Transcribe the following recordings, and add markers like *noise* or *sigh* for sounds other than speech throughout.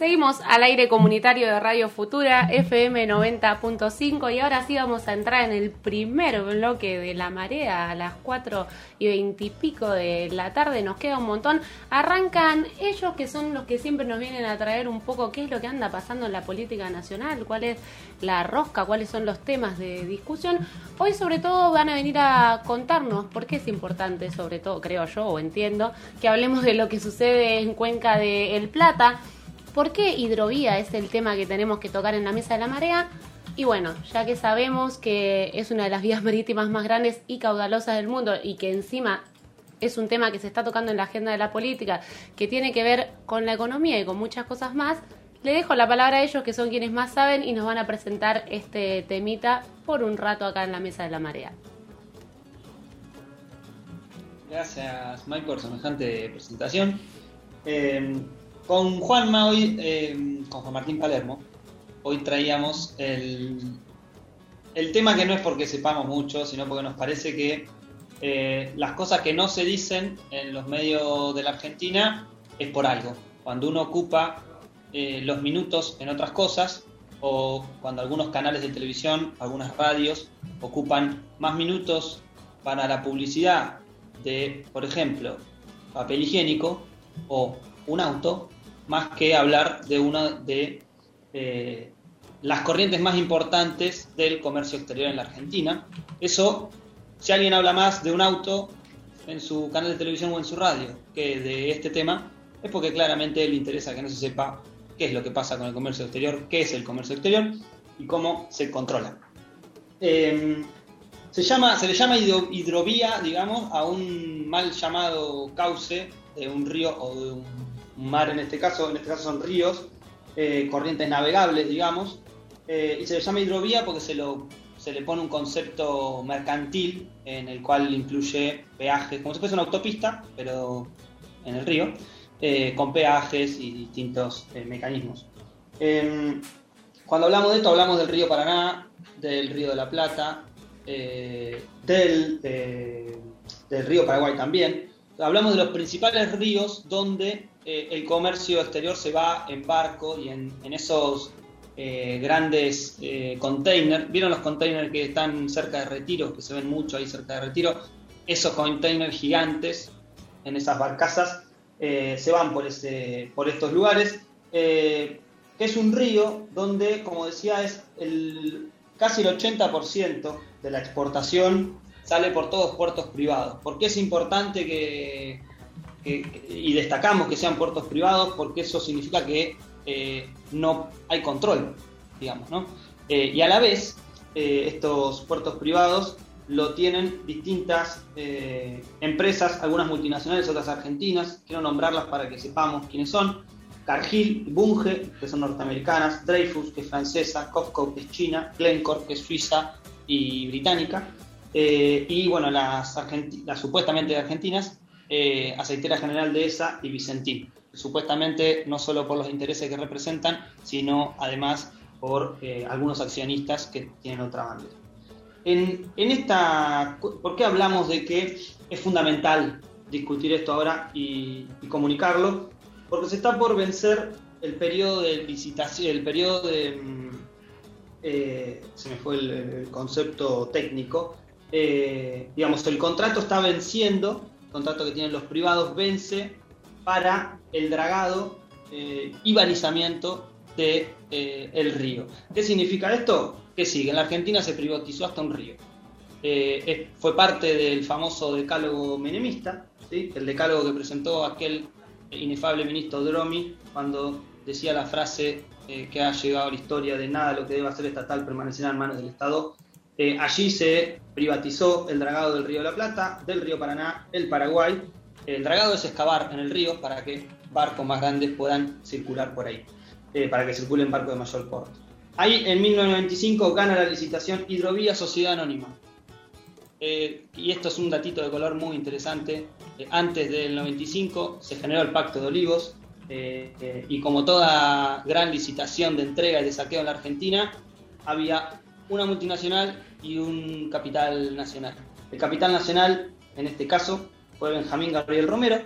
Seguimos al aire comunitario de Radio Futura, FM 90.5 y ahora sí vamos a entrar en el primer bloque de la marea a las 4 y 20 y pico de la tarde, nos queda un montón. Arrancan ellos que son los que siempre nos vienen a traer un poco qué es lo que anda pasando en la política nacional, cuál es la rosca, cuáles son los temas de discusión. Hoy sobre todo van a venir a contarnos por qué es importante, sobre todo creo yo o entiendo, que hablemos de lo que sucede en Cuenca de El Plata ¿Por qué hidrovía es el tema que tenemos que tocar en la mesa de la marea? Y bueno, ya que sabemos que es una de las *laughs* vías marítimas más grandes y caudalosas del mundo y que encima es un tema que se está tocando en la agenda de la política, que tiene que ver con la economía y con muchas cosas más, le dejo la palabra a ellos que son quienes más saben y nos van a presentar este temita por un rato acá en la mesa de la marea. Gracias Mike por semejante presentación. Eh, con Juanma hoy, eh, con Juan Martín Palermo, hoy traíamos el, el, tema que no es porque sepamos mucho, sino porque nos parece que eh, las cosas que no se dicen en los medios de la Argentina es por algo. Cuando uno ocupa eh, los minutos en otras cosas, o cuando algunos canales de televisión, algunas radios, ocupan más minutos para la publicidad de, por ejemplo, papel higiénico o un auto, más que hablar de una de eh, las corrientes más importantes del comercio exterior en la Argentina. Eso, si alguien habla más de un auto en su canal de televisión o en su radio que de este tema, es porque claramente le interesa que no se sepa qué es lo que pasa con el comercio exterior, qué es el comercio exterior y cómo se controla. Em, se, llama, se le llama hidrovía, digamos, a un mal llamado cauce de un río o de un mar en este caso, en este caso son ríos, eh, corrientes navegables, digamos, eh, y se le llama hidrovía porque se, lo, se le pone un concepto mercantil en el cual incluye peajes, como si fuese una autopista, pero en el río, eh, con peajes y distintos mecanismos. Em, cuando hablamos de esto, hablamos del río Paraná, del río de la Plata, del, del río Paraguay también. Hablamos de los principales ríos donde eh, el comercio exterior se va en barco y en, esos eh, grandes eh, containers. ¿Vieron los containers que están cerca de Retiro, que se ven mucho ahí cerca de Retiro? Esos containers gigantes en esas barcazas se van por, ese, por estos lugares. es un río donde, como decía, es el, casi el 80% de la exportación sale por todos puertos privados. ¿Por qué es importante que, y destacamos que sean puertos privados porque eso significa que eh, no hay control, digamos, ¿no? Eh, y a la vez, eh, estos puertos privados lo tienen distintas empresas, algunas multinacionales, otras argentinas, quiero nombrarlas para que sepamos quiénes son. Cargill Bunge, que son norteamericanas, Dreyfus, que es francesa, Cofco, que es china, Glencore, que es suiza y británica, y bueno, las, las supuestamente argentinas, eh, aceitera general de ESA y Vicentín, supuestamente no solo por los intereses que representan, sino además por eh, algunos accionistas que tienen otra bandera. En, esta, ¿Por qué hablamos de que es fundamental discutir esto ahora y, comunicarlo? Porque se está por vencer el periodo de licitación, el periodo de... Mm, eh, se me fue el, concepto técnico. Digamos, el contrato está venciendo contrato que tienen los privados vence para el dragado eh, y balizamiento del de, eh, río. ¿Qué significa esto? Que sigue, en la Argentina se privatizó hasta un río. Eh, fue parte del famoso decálogo menemista, el decálogo que presentó aquel inefable ministro Dromi cuando decía la frase que ha llegado a la historia de nada lo que debe ser estatal permanecerá en manos del Estado eh, allí se privatizó el dragado del río la Plata, del río Paraná, el Paraguay. El dragado es excavar en el río para que barcos más grandes puedan circular por ahí, eh, para que circulen barcos de mayor porte. Ahí en 1995 gana la licitación Hidrovía Sociedad Anónima. Eh, y esto es un datito de color muy interesante. antes del 95 se generó el Pacto de Olivos y como toda gran licitación de entrega y de saqueo en la Argentina, había una multinacional y un capital nacional. El capital nacional, en este caso, fue Benjamín Gabriel Romero,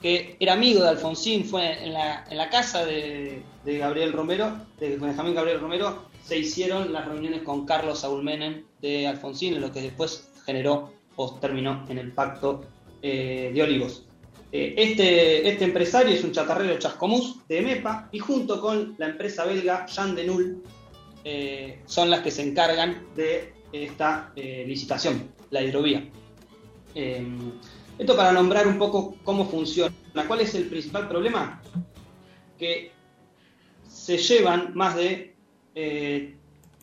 que era amigo de Alfonsín, fue en la, en la casa de, Gabriel Romero, de Benjamín Gabriel Romero, se hicieron las reuniones con Carlos Saúl Menem de Alfonsín, en lo que después generó o terminó en el pacto eh, de Olivos. Eh, este, este, empresario es un chatarrero chascomús de MEPA y junto con la empresa belga Jean de Null eh, son las que se encargan de esta licitación, la hidrovía. esto para nombrar un poco cómo funciona. ¿Cuál es el principal problema? Que se llevan más de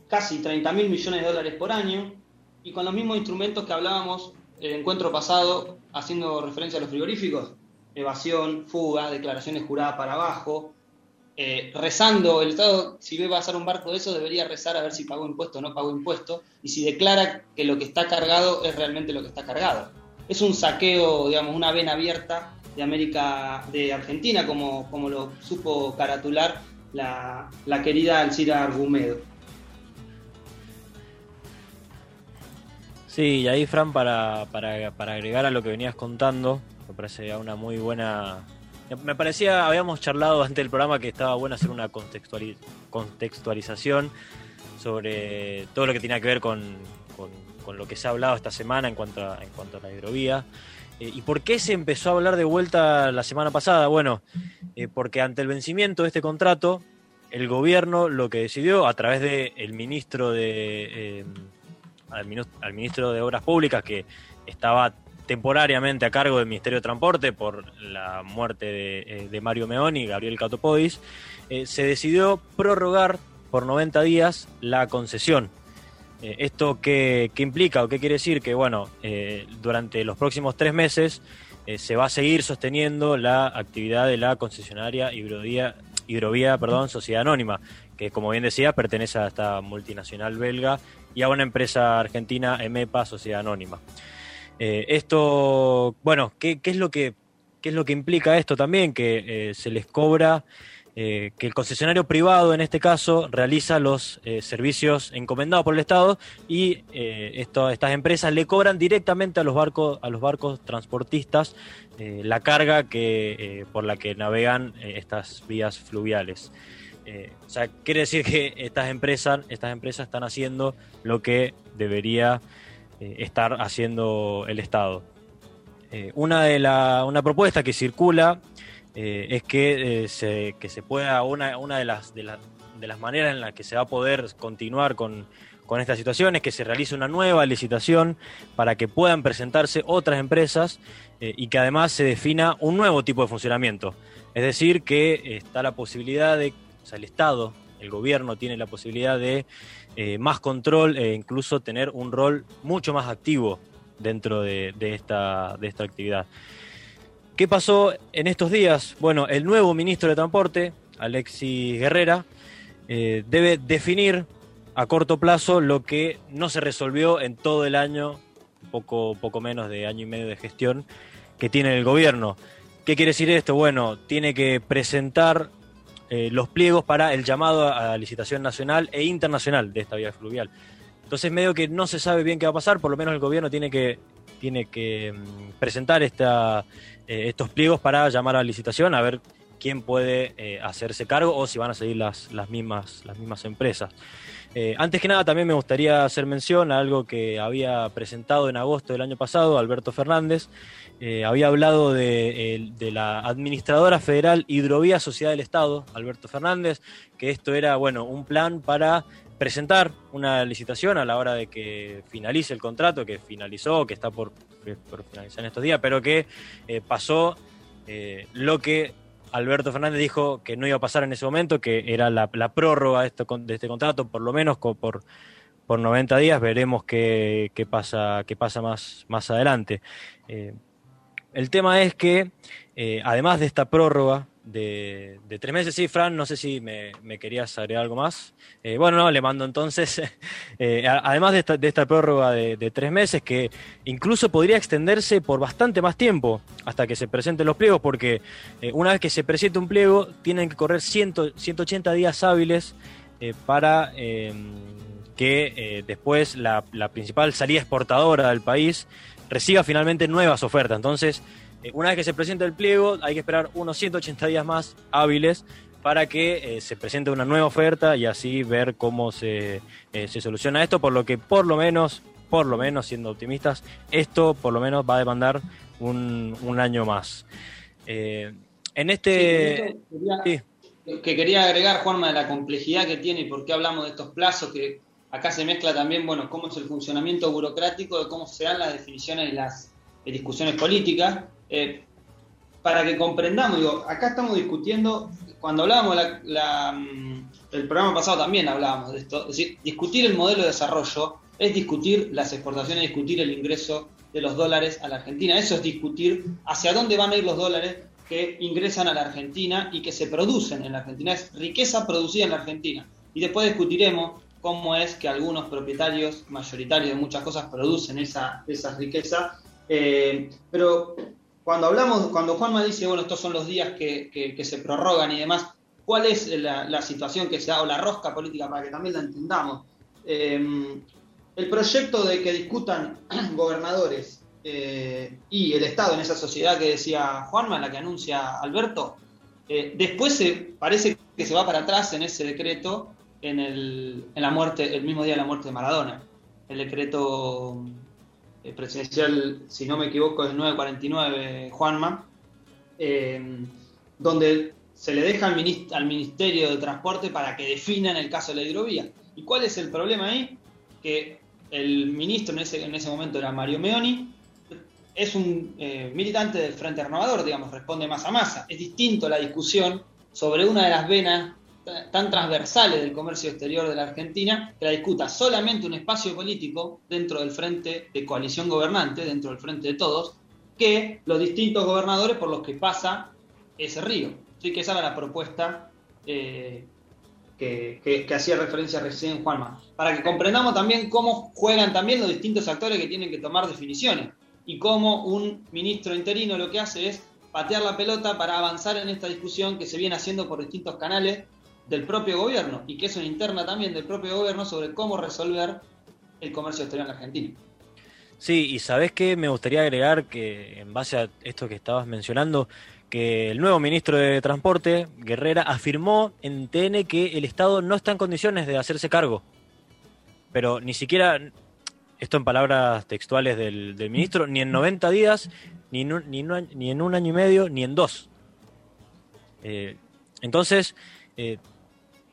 casi 30 mil millones de dólares por año y con los mismos instrumentos que hablábamos el encuentro pasado, haciendo referencia a los frigoríficos, evasión, fuga, declaraciones juradas para abajo, eh, rezando, el Estado, si ve pasar un barco de eso, debería rezar a ver si pagó impuesto o no pagó impuesto, y si declara que lo que está cargado es realmente lo que está cargado. Es un saqueo, digamos, una vena abierta de América, de Argentina, como, como lo supo caratular la, la querida Alcira Argumedo. Sí, y ahí, Fran, para, para, para agregar a lo que venías contando, me parece una muy buena me parecía, habíamos charlado antes del programa que estaba bueno hacer una contextualización sobre todo lo que tenía que ver con, con, lo que se ha hablado esta semana en cuanto a, en cuanto a la hidrovía. Eh, ¿Y por qué se empezó a hablar de vuelta la semana pasada? Bueno, eh, porque ante el vencimiento de este contrato, el gobierno lo que decidió, a través del ministro de... Eh, al, ministro de Obras Públicas que estaba temporariamente a cargo del Ministerio de Transporte por la muerte de, eh, Mario Meoni y Gabriel Catopodis, eh, se decidió prorrogar por 90 días la concesión. Eh, ¿Esto qué, implica o qué quiere decir? Que bueno, durante los próximos tres meses se va a seguir sosteniendo la actividad de la concesionaria Hidrovía, Hidrovía perdón, Sociedad Anónima, que como bien decía pertenece a esta multinacional belga y a una empresa argentina, EMEPA, Sociedad Anónima. Eh, esto, bueno, ¿qué, es lo que, es lo que implica esto también? Que eh, se les cobra, eh, que el concesionario privado en este caso realiza los servicios encomendados por el Estado y estas empresas le cobran directamente a los barcos, a los barcos transportistas la carga que, por la que navegan estas vías fluviales. O sea, quiere decir que estas empresas, estas empresas están haciendo lo que debería eh, estar haciendo el Estado. Eh, una, de la, una propuesta que circula es que, se, que se pueda, una, una de, las, de, de, las maneras en las que se va a poder continuar con, con esta situación es que se realice una nueva licitación para que puedan presentarse otras empresas y que además se defina un nuevo tipo de funcionamiento. Es decir, que está la posibilidad de o sea, el Estado, el gobierno tiene la posibilidad de eh, más control e incluso tener un rol mucho más activo dentro de, esta, de esta actividad. ¿Qué pasó en estos días? Bueno, el nuevo ministro de Transporte, Alexis Guerrera, eh, debe definir a corto plazo lo que no se resolvió en todo el año, poco, poco menos de año y medio de gestión que tiene el gobierno. ¿Qué quiere decir esto? Bueno, tiene que presentar eh, los pliegos para el llamado a licitación nacional e internacional de esta vía fluvial. Entonces, medio que no se sabe bien qué va a pasar, por lo menos el gobierno tiene que, tiene que mm, presentar esta, eh, estos pliegos para llamar a licitación, a ver quién puede eh, hacerse cargo o si van a seguir las, las, mismas, las mismas empresas. Antes que nada, también me gustaría hacer mención a algo que había presentado en agosto del año pasado Alberto Fernández, eh, había hablado de, la administradora federal Hidrovía Sociedad del Estado, Alberto Fernández, que esto era bueno un plan para presentar una licitación a la hora de que finalice el contrato, que finalizó, que está por, finalizar en estos días, pero que eh, pasó eh, lo que Alberto Fernández dijo que no iba a pasar en ese momento, que era la, prórroga de, de, este contrato, por lo menos por, por 90 días, veremos qué, pasa, qué pasa más, más adelante. El tema es que, eh, además de esta prórroga de, tres meses, sí, Fran, no sé si me, querías agregar algo más. Eh, bueno, no, le mando entonces, *laughs* eh, además de esta, de prórroga de, tres meses, que incluso podría extenderse por bastante más tiempo hasta que se presenten los pliegos, porque una vez que se presente un pliego, tienen que correr 180 días hábiles para que después la principal salida exportadora del país reciba finalmente nuevas ofertas. Entonces, eh, una vez que se presente el pliego, hay que esperar unos 180 días más hábiles para que eh, se presente una nueva oferta y así ver cómo se, eh, se soluciona esto, por lo que por lo menos, por lo menos, siendo optimistas, esto por lo menos va a demandar un, un año más. en este... Sí, que quería agregar, Juanma, de la complejidad que tiene y por qué hablamos de estos plazos, que acá se mezcla también, bueno, cómo es el funcionamiento burocrático, de cómo se dan las definiciones y las discusiones políticas, eh, para que comprendamos, digo, acá estamos discutiendo, cuando hablábamos la, mm, el programa pasado también hablábamos de esto, es decir, discutir el modelo de desarrollo es discutir las exportaciones, discutir el ingreso de los dólares a la Argentina, eso es discutir hacia dónde van a ir los dólares que ingresan a la Argentina y que se producen en la Argentina. Es riqueza producida en la Argentina. Y después discutiremos cómo es que algunos propietarios mayoritarios de muchas cosas producen esa, esa riqueza. Eh, pero cuando hablamos, cuando Juanma dice, bueno, estos son los días que, se prorrogan y demás, ¿cuál es la, situación que se da o la rosca política para que también la entendamos? Eh, el proyecto de que discutan *clears throat* gobernadores eh, y el Estado en esa sociedad que decía Juanma, la que anuncia Alberto, eh, después se, parece que se va para atrás en ese decreto en, el, en la muerte, el mismo día de la muerte de Maradona. El decreto eh, presidencial, si no me equivoco, del 949, Juanma, donde se le deja al, al Ministerio de Transporte para que defina en el caso de la hidrovía. ¿Y cuál es el problema ahí? Que el ministro en ese, en ese momento era Mario Meoni, es un eh, militante del Frente Renovador, digamos, responde más a masa. Es distinto la discusión sobre una de las venas tan transversales del comercio exterior de la Argentina, que la discuta solamente un espacio político dentro del frente de coalición gobernante, dentro del frente de todos, que los distintos gobernadores por los que pasa ese río. Así que esa era la propuesta eh, que, que, hacía referencia recién Juanma. Para que comprendamos también cómo juegan también los distintos actores que tienen que tomar definiciones y cómo un ministro interino lo que hace es patear la pelota para avanzar en esta discusión que se viene haciendo por distintos canales del propio gobierno y que es una interna también del propio gobierno sobre cómo resolver el comercio exterior en la Argentina. Sí, y sabes que me gustaría agregar que en base a esto que estabas mencionando, que el nuevo ministro de Transporte, Guerrera, afirmó en TN que el Estado no está en condiciones de hacerse cargo. Pero ni siquiera esto en palabras textuales del, ministro, ni en 90 días, ni en, un, ni, en un año y medio, ni en dos. Eh, entonces, eh,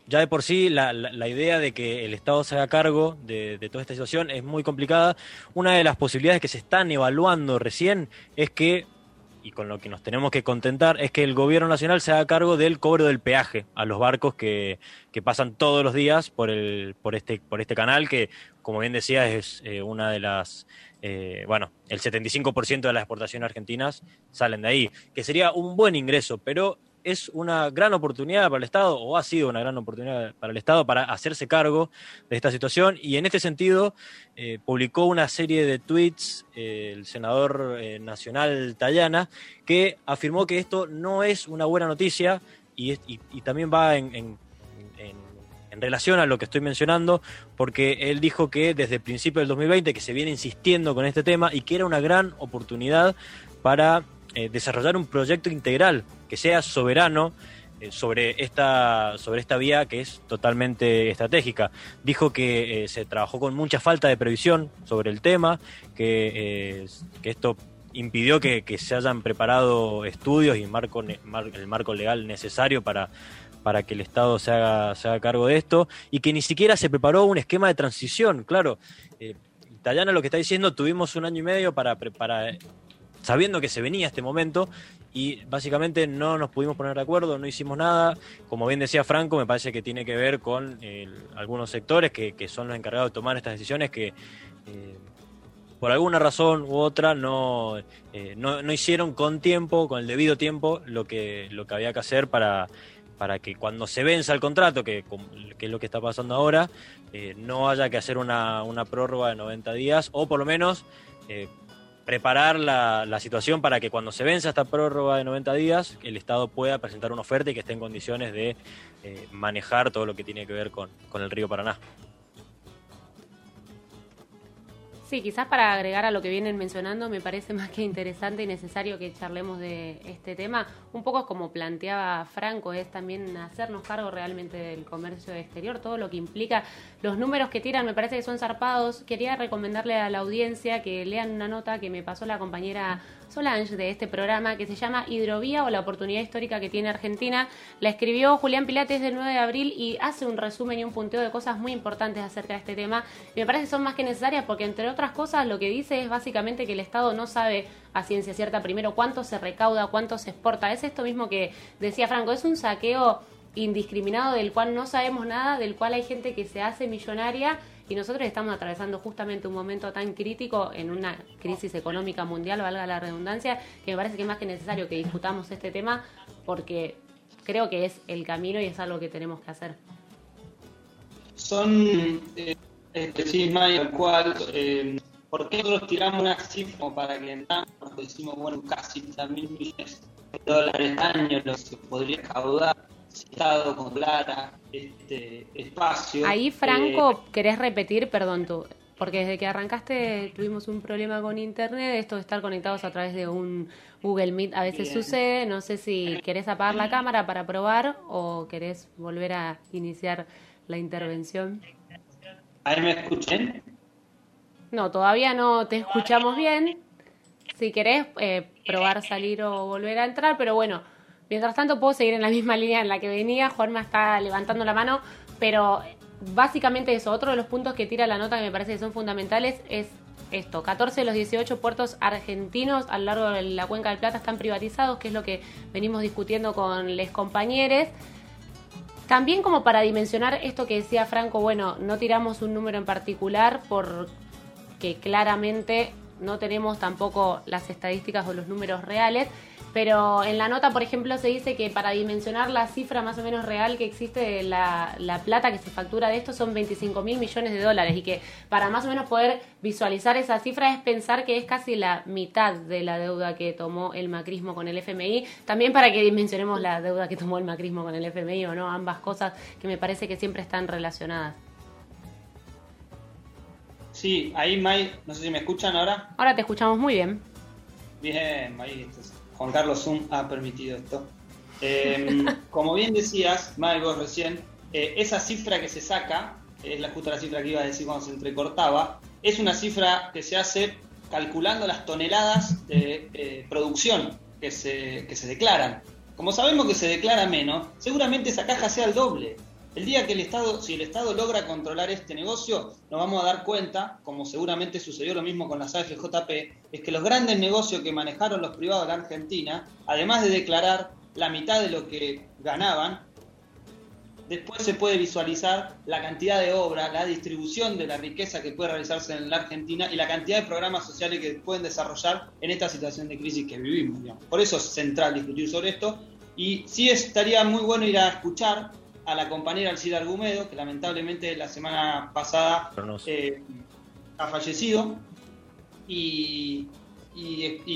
ya de por sí la, la, idea de que el Estado se haga cargo de, de, toda esta situación es muy complicada. Una de las posibilidades que se están evaluando recién es que y con lo que nos tenemos que contentar es que el gobierno nacional se haga cargo del cobro del peaje a los barcos que, pasan todos los días por el por este por este canal que como bien decía es eh, una de las eh, bueno el 75% de las exportaciones argentinas salen de ahí que sería un buen ingreso pero es una gran oportunidad para el Estado, o ha sido una gran oportunidad para el Estado, para hacerse cargo de esta situación. Y en este sentido, eh, publicó una serie de tweets eh, el senador eh, nacional Tayana, que afirmó que esto no es una buena noticia y, también va en, en, relación a lo que estoy mencionando, porque él dijo que desde el principio del 2020 que se viene insistiendo con este tema y que era una gran oportunidad para eh, desarrollar un proyecto integral que sea soberano eh, sobre, esta, sobre esta vía que es totalmente estratégica. Dijo que eh, se trabajó con mucha falta de previsión sobre el tema, que, que esto impidió que, se hayan preparado estudios y marco, el marco legal necesario para, para que el Estado se haga, se haga cargo de esto y que ni siquiera se preparó un esquema de transición. Claro, eh, lo que está diciendo, tuvimos un año y medio para, para sabiendo que se venía este momento y básicamente no nos pudimos poner de acuerdo, no hicimos nada. Como bien decía Franco, me parece que tiene que ver con algunos sectores que, son los encargados de tomar estas decisiones que eh, por alguna razón u otra no, eh, no, no, hicieron con tiempo, con el debido tiempo, lo que, lo que había que hacer para, para que cuando se venza el contrato, que, que es lo que está pasando ahora, eh, no haya que hacer una, una prórroga de 90 días o por lo menos preparar la, la, situación para que cuando se venza esta prórroga de 90 días, el Estado pueda presentar una oferta y que esté en condiciones de eh, manejar todo lo que tiene que ver con, con el río Paraná. Sí, quizás para agregar a lo que vienen mencionando, me parece *laughs* más que interesante y necesario que charlemos de este tema. Un poco como planteaba Franco, es también hacernos cargo realmente del comercio exterior, todo lo que implica. Los números que tiran me parece que son zarpados. Quería recomendarle a la audiencia que lean una nota que me pasó la compañera Solange de este programa que se llama Hidrovía o la oportunidad histórica que tiene Argentina. La escribió Julián Pilates del 9 de abril y hace un resumen y un punteo de cosas muy importantes acerca de este tema. Y me parece que son más que necesarias porque, entre otras cosas, lo que dice es básicamente que el Estado no sabe a ciencia cierta primero cuánto se recauda, cuánto se exporta. Es esto mismo que decía Franco, es un saqueo indiscriminado del cual no sabemos nada, del cual hay gente que se hace millonaria y nosotros estamos atravesando justamente un momento tan crítico en una crisis económica mundial, valga la redundancia, que me parece que es más que necesario que discutamos este tema porque creo que es el camino y es algo que tenemos que hacer. Son, eh, sí, al cual, eh, ¿por qué nosotros tiramos una cifra para que entendamos? Decimos, bueno, casi también millones de dólares al año lo que podría caudar Con Clara, este espacio. Ahí, Franco, eh, ¿querés repetir? Perdón, tú. Porque desde que arrancaste tuvimos un problema con internet, esto de estar conectados a través de un Google Meet a veces sucede, no sé si querés apagar la cámara para probar o querés volver a iniciar la intervención. ¿Ahí me escuchen? No, todavía no te escuchamos bien. Si querés eh, probar salir o volver a entrar, pero bueno, Mientras tanto puedo seguir en la misma *laughs* línea en la que venía, Juanma está levantando la mano, pero básicamente eso, otro de los puntos que tira la nota que me parece que son fundamentales es esto, 14 de los 18 puertos argentinos a lo largo de la cuenca del Plata están privatizados, que es lo que venimos discutiendo con les compañeros. También como para dimensionar esto que decía Franco, bueno, no tiramos un número en particular porque claramente no tenemos tampoco las estadísticas o los números reales, pero en la nota, por ejemplo, se dice que para dimensionar la cifra más o menos real que existe de la, plata que se factura de esto son 25 mil millones de dólares y que para más o menos poder visualizar esa cifra es pensar que es casi la mitad de la deuda que tomó el macrismo con el FMI. También para que dimensionemos la deuda que tomó el macrismo con el FMI o no, ambas cosas que me parece que siempre están relacionadas. Sí, ahí May, no sé si me escuchan ahora. Ahora te escuchamos muy bien. Bien, May, Juan Carlos Zoom ha permitido esto. Em, *laughs* como bien decías, Mago, recién, eh, esa cifra que se saca, es la justa la cifra que iba a decir cuando se entrecortaba, es una cifra que se hace calculando las toneladas de eh, producción que se, que se declaran. Como sabemos que se declara menos, seguramente esa caja sea el doble. El día que el Estado, si el Estado logra controlar este negocio, nos vamos a dar cuenta, como seguramente sucedió lo mismo con las AFJP, es que los grandes negocios que manejaron los privados de la Argentina, además de declarar la mitad de lo que ganaban, después se puede visualizar la cantidad de obra, la distribución de la riqueza que puede realizarse en la Argentina y la cantidad de programas sociales que pueden desarrollar en esta situación de crisis que vivimos. Por eso es central discutir sobre esto. Y sí estaría muy bueno ir a escuchar a la compañera Alcida Argumedo, que lamentablemente la semana pasada eh, ha fallecido. Y,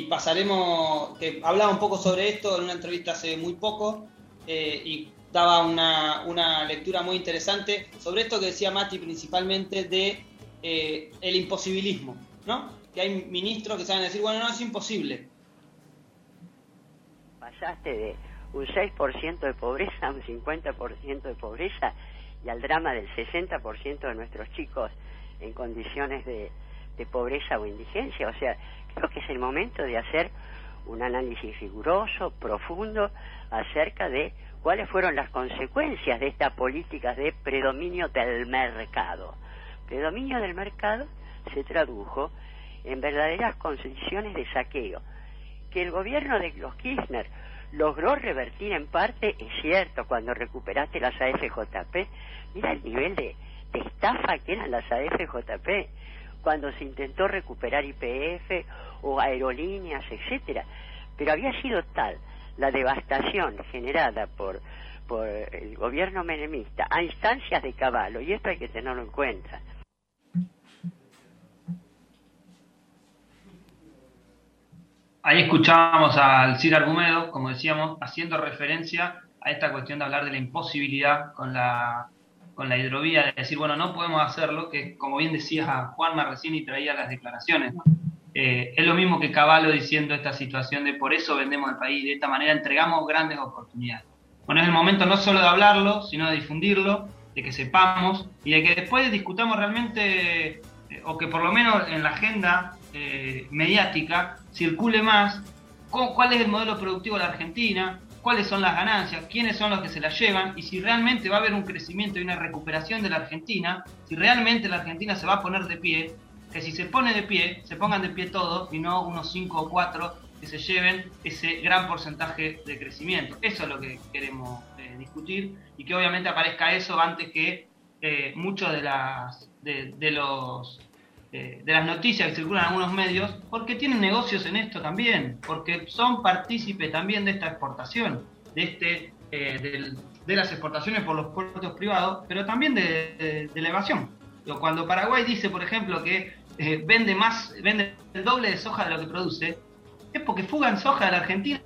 pasaremos, que hablaba un poco sobre esto en una entrevista hace muy poco eh, y daba una, lectura muy interesante sobre esto que decía Mati principalmente de eh, el imposibilismo, ¿no? Que hay ministros que saben decir, bueno, no, es imposible. Pasaste de un 6% de pobreza, un 50% de pobreza y al drama del 60% de nuestros chicos en condiciones de, pobreza o indigencia. O sea, creo que es el momento de hacer un análisis riguroso, profundo, acerca de cuáles fueron las consecuencias de esta política de predominio del mercado. Predominio del mercado se tradujo en verdaderas condiciones de saqueo, que el gobierno de los Kirchner logró revertir en parte, es cierto, cuando recuperaste las AFJP, mira el nivel de, estafa que eran las AFJP, cuando se intentó recuperar IPF o aerolíneas, etcétera, pero había sido tal la devastación generada por por el gobierno menemista a instancias de caballo, y esto hay que tenerlo en cuenta. Ahí escuchábamos al Cid Argumedo, como decíamos, haciendo referencia a esta cuestión de hablar de la imposibilidad con la, con la hidrovía, de decir, bueno, no podemos hacerlo, que como bien decía Juanma recién y traía las declaraciones, eh, es lo mismo que Caballo diciendo esta situación de por eso vendemos el país, de esta manera entregamos grandes oportunidades. Bueno, es el momento no solo de hablarlo, sino de difundirlo, de que sepamos y de que después discutamos realmente, eh, o que por lo menos en la agenda eh, mediática circule más cuál es el modelo productivo de la Argentina, cuáles son las ganancias, quiénes son los que se las llevan y si realmente va a haber un crecimiento y una recuperación de la Argentina, si realmente la Argentina se va a poner de pie, que si se pone de pie, se pongan de pie todos y no unos 5 o 4 que se lleven ese gran porcentaje de crecimiento. Eso es lo que queremos eh, discutir y que obviamente aparezca eso antes que eh, muchos de, de los eh, de las noticias que circulan en algunos medios, porque tienen negocios en esto también, porque son partícipes también de esta exportación, de este eh, de las exportaciones por los puertos privados, pero también de, la evasión. Cuando Paraguay dice, por ejemplo, que eh, vende más, vende el doble de soja de lo que produce, es porque fugan soja de la Argentina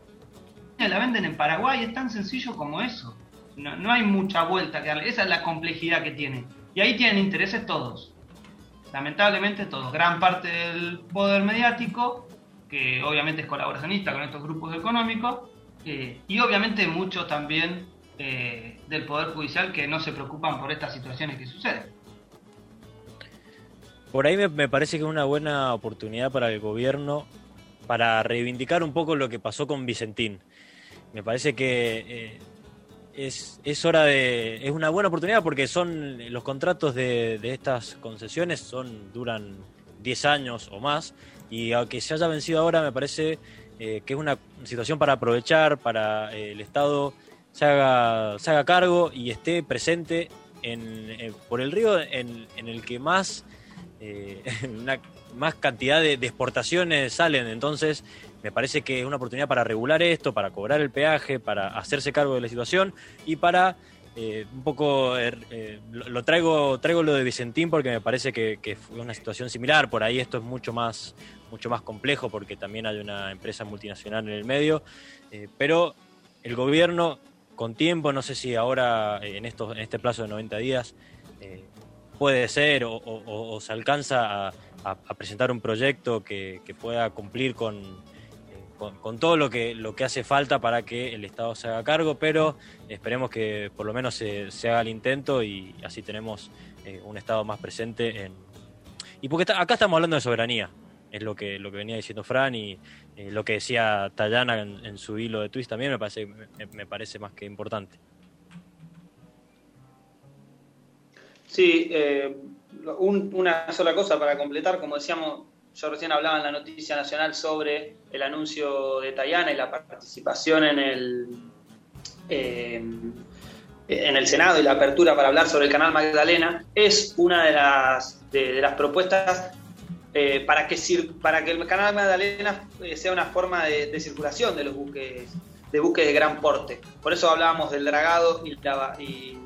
y la venden en Paraguay, es tan sencillo como eso. No, no hay mucha vuelta que darle, esa es la complejidad que tiene. Y ahí tienen intereses todos lamentablemente todo, gran parte del poder mediático, que obviamente es colaboracionista con estos grupos económicos, eh, y obviamente mucho también eh, del poder judicial que no se preocupan por estas situaciones que suceden. Por ahí me, parece que es una buena oportunidad para el gobierno para reivindicar un poco lo que pasó con Vicentín. Me parece que eh, es, es, hora de. es una buena oportunidad porque son los contratos de, estas concesiones son duran 10 años o más. Y aunque se haya vencido ahora, me parece eh, que es una situación para aprovechar, para eh, el Estado se haga, haga cargo y esté presente en, eh, por el río en, el que más, *laughs* una, más cantidad de, de exportaciones salen. Entonces, me parece que es una oportunidad para regular esto, para cobrar el peaje, para hacerse cargo de la situación y para eh, un poco er, eh, lo, traigo traigo lo de Vicentín porque me parece que, fue una situación similar. Por ahí esto es mucho más mucho más complejo porque también hay una empresa multinacional en el medio eh, pero el gobierno con tiempo no sé si ahora en estos en este plazo de 90 días puede ser o, se alcanza a, presentar un proyecto que pueda cumplir con con, todo lo que, lo que hace falta para que el Estado se haga cargo, pero esperemos que por lo menos se, haga el intento y así tenemos eh, un Estado más presente en... Y porque acá estamos hablando de soberanía, es lo que, lo que venía diciendo Fran y eh, lo que decía Tayana en, su hilo de twist también me parece, me, parece más que importante. Sí, eh, una sola cosa para completar, como decíamos, yo recién hablaba en la noticia nacional sobre el anuncio de Tayana y la participación en el, eh, en el Senado y la apertura para hablar sobre el canal Magdalena. Es una de las, de, las propuestas eh, para, que, para que el canal Magdalena eh, sea una forma de, circulación de los buques de buques de gran porte. Por eso hablábamos del dragado y, y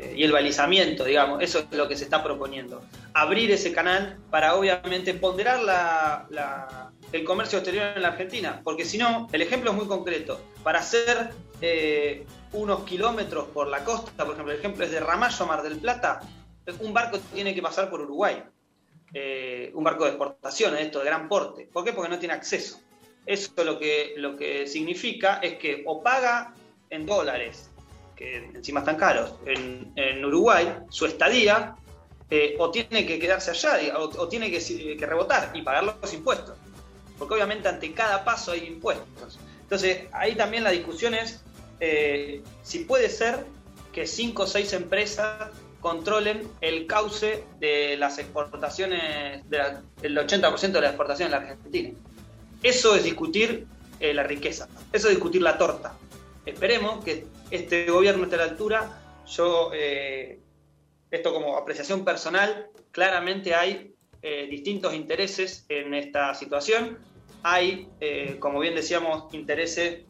eh, y el balizamiento, digamos, eso es lo que se está proponiendo. Abrir ese canal para obviamente ponderar la, el comercio exterior en la Argentina, porque si no, el ejemplo es muy concreto. Para hacer eh, unos kilómetros por la costa, por ejemplo, el ejemplo es de Ramallo Mar del Plata, un barco tiene que pasar por Uruguay. Eh, un barco de exportación, esto de gran porte. ¿Por qué? Porque no tiene acceso. Eso lo que, lo que significa es que o paga en dólares que encima están caros, en, Uruguay, su estadía, eh, o tiene que quedarse allá, o, tiene que, rebotar y pagar los impuestos. Porque obviamente ante cada paso hay impuestos. Entonces, ahí también la discusión es eh, si puede ser que cinco o seis empresas controlen el cauce de las exportaciones, del 80% de la exportación en la Argentina. Eso es discutir eh, la riqueza, eso es discutir la torta. Esperemos que este gobierno esté a la altura. Yo, eh, esto como apreciación personal, claramente hay eh, distintos intereses en esta situación. Hay, eh, como bien decíamos, intereses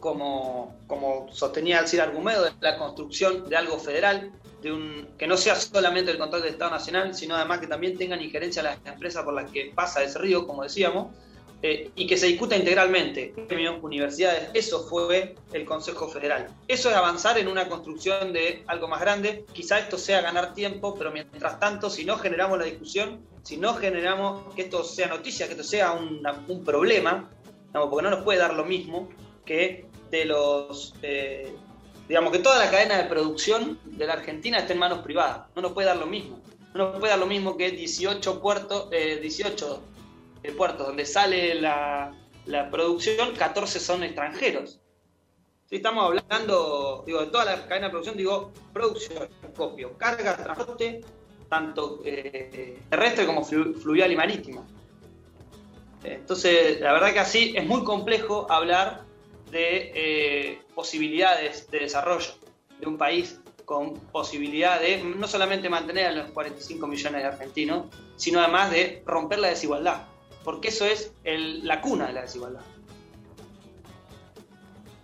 como, como sostenía Alcir Argumedo, de la construcción de algo federal, de un, que no sea solamente el control del Estado Nacional, sino además que también tengan injerencia las empresas por las que pasa ese río, como decíamos. Eh, y que se discuta integralmente. Universidades, eso fue el Consejo Federal. Eso es avanzar en una construcción de algo más grande. Quizá esto sea ganar tiempo, pero mientras tanto, si no generamos la discusión, si no generamos que esto sea noticia, que esto sea un problema, porque no nos puede dar lo mismo que de los... Eh, digamos que toda la cadena de producción de la Argentina esté en manos privadas. No nos puede dar lo mismo. No nos puede dar lo mismo que 18 puertos, 18 puertos donde sale la, producción, 14 son extranjeros. Si estamos hablando, digo, de toda la cadena de producción, digo, producción, copio, carga, transporte, tanto eh, terrestre como fluvial y marítima. Entonces, la verdad que así es muy complejo hablar de eh, posibilidades de desarrollo de un país con posibilidad de no solamente mantener a los 45 millones de argentinos, sino además de romper la desigualdad porque eso es la cuna de la desigualdad.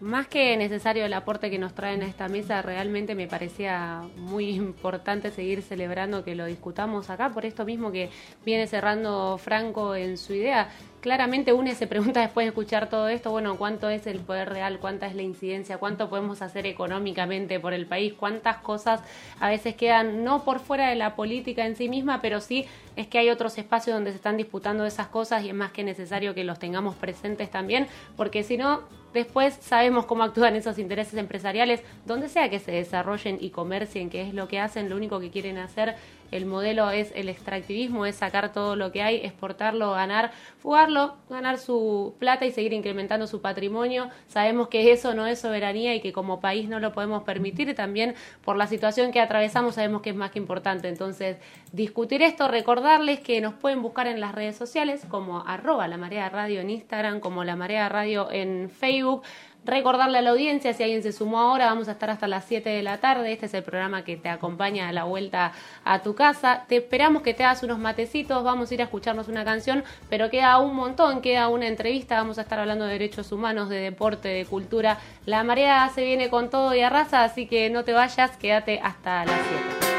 Más que necesario el aporte que nos traen a esta mesa, realmente me parecía muy importante seguir celebrando que lo discutamos acá, por esto mismo que viene cerrando Franco en su idea claramente uno se pregunta después de escuchar todo esto, bueno, ¿cuánto es el poder real? ¿Cuánta es la incidencia? ¿Cuánto podemos hacer económicamente por el país? ¿Cuántas cosas a veces quedan no por fuera de la política en sí misma, pero sí es que hay otros espacios donde se están disputando esas cosas y es más que necesario que los tengamos presentes también, porque si no, después sabemos cómo actúan esos intereses empresariales, donde sea que se desarrollen y comercien, que es lo que hacen, lo único que quieren hacer el modelo es el extractivismo, es sacar todo lo que hay, exportarlo, ganar, fugarlo, ganar su plata y seguir incrementando su patrimonio. Sabemos que eso no es soberanía y que como país no lo podemos permitir. También por la situación que atravesamos sabemos que es más que importante. Entonces, discutir esto, recordarles que nos pueden buscar en las redes sociales como arroba la marea radio en Instagram, como la marea radio en Facebook. Recordarle a la audiencia, si alguien se sumó ahora, vamos a estar hasta las 7 de la tarde. Este es el programa que te acompaña a la vuelta a tu casa. Te esperamos que te hagas unos matecitos, vamos a ir a escucharnos una canción, pero queda un montón, queda una entrevista, vamos a estar hablando de derechos humanos, de deporte, de cultura. La marea se viene con todo y arrasa, así que no te vayas, quédate hasta las 7.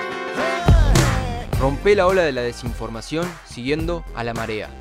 Rompe la ola de la desinformación siguiendo a la marea.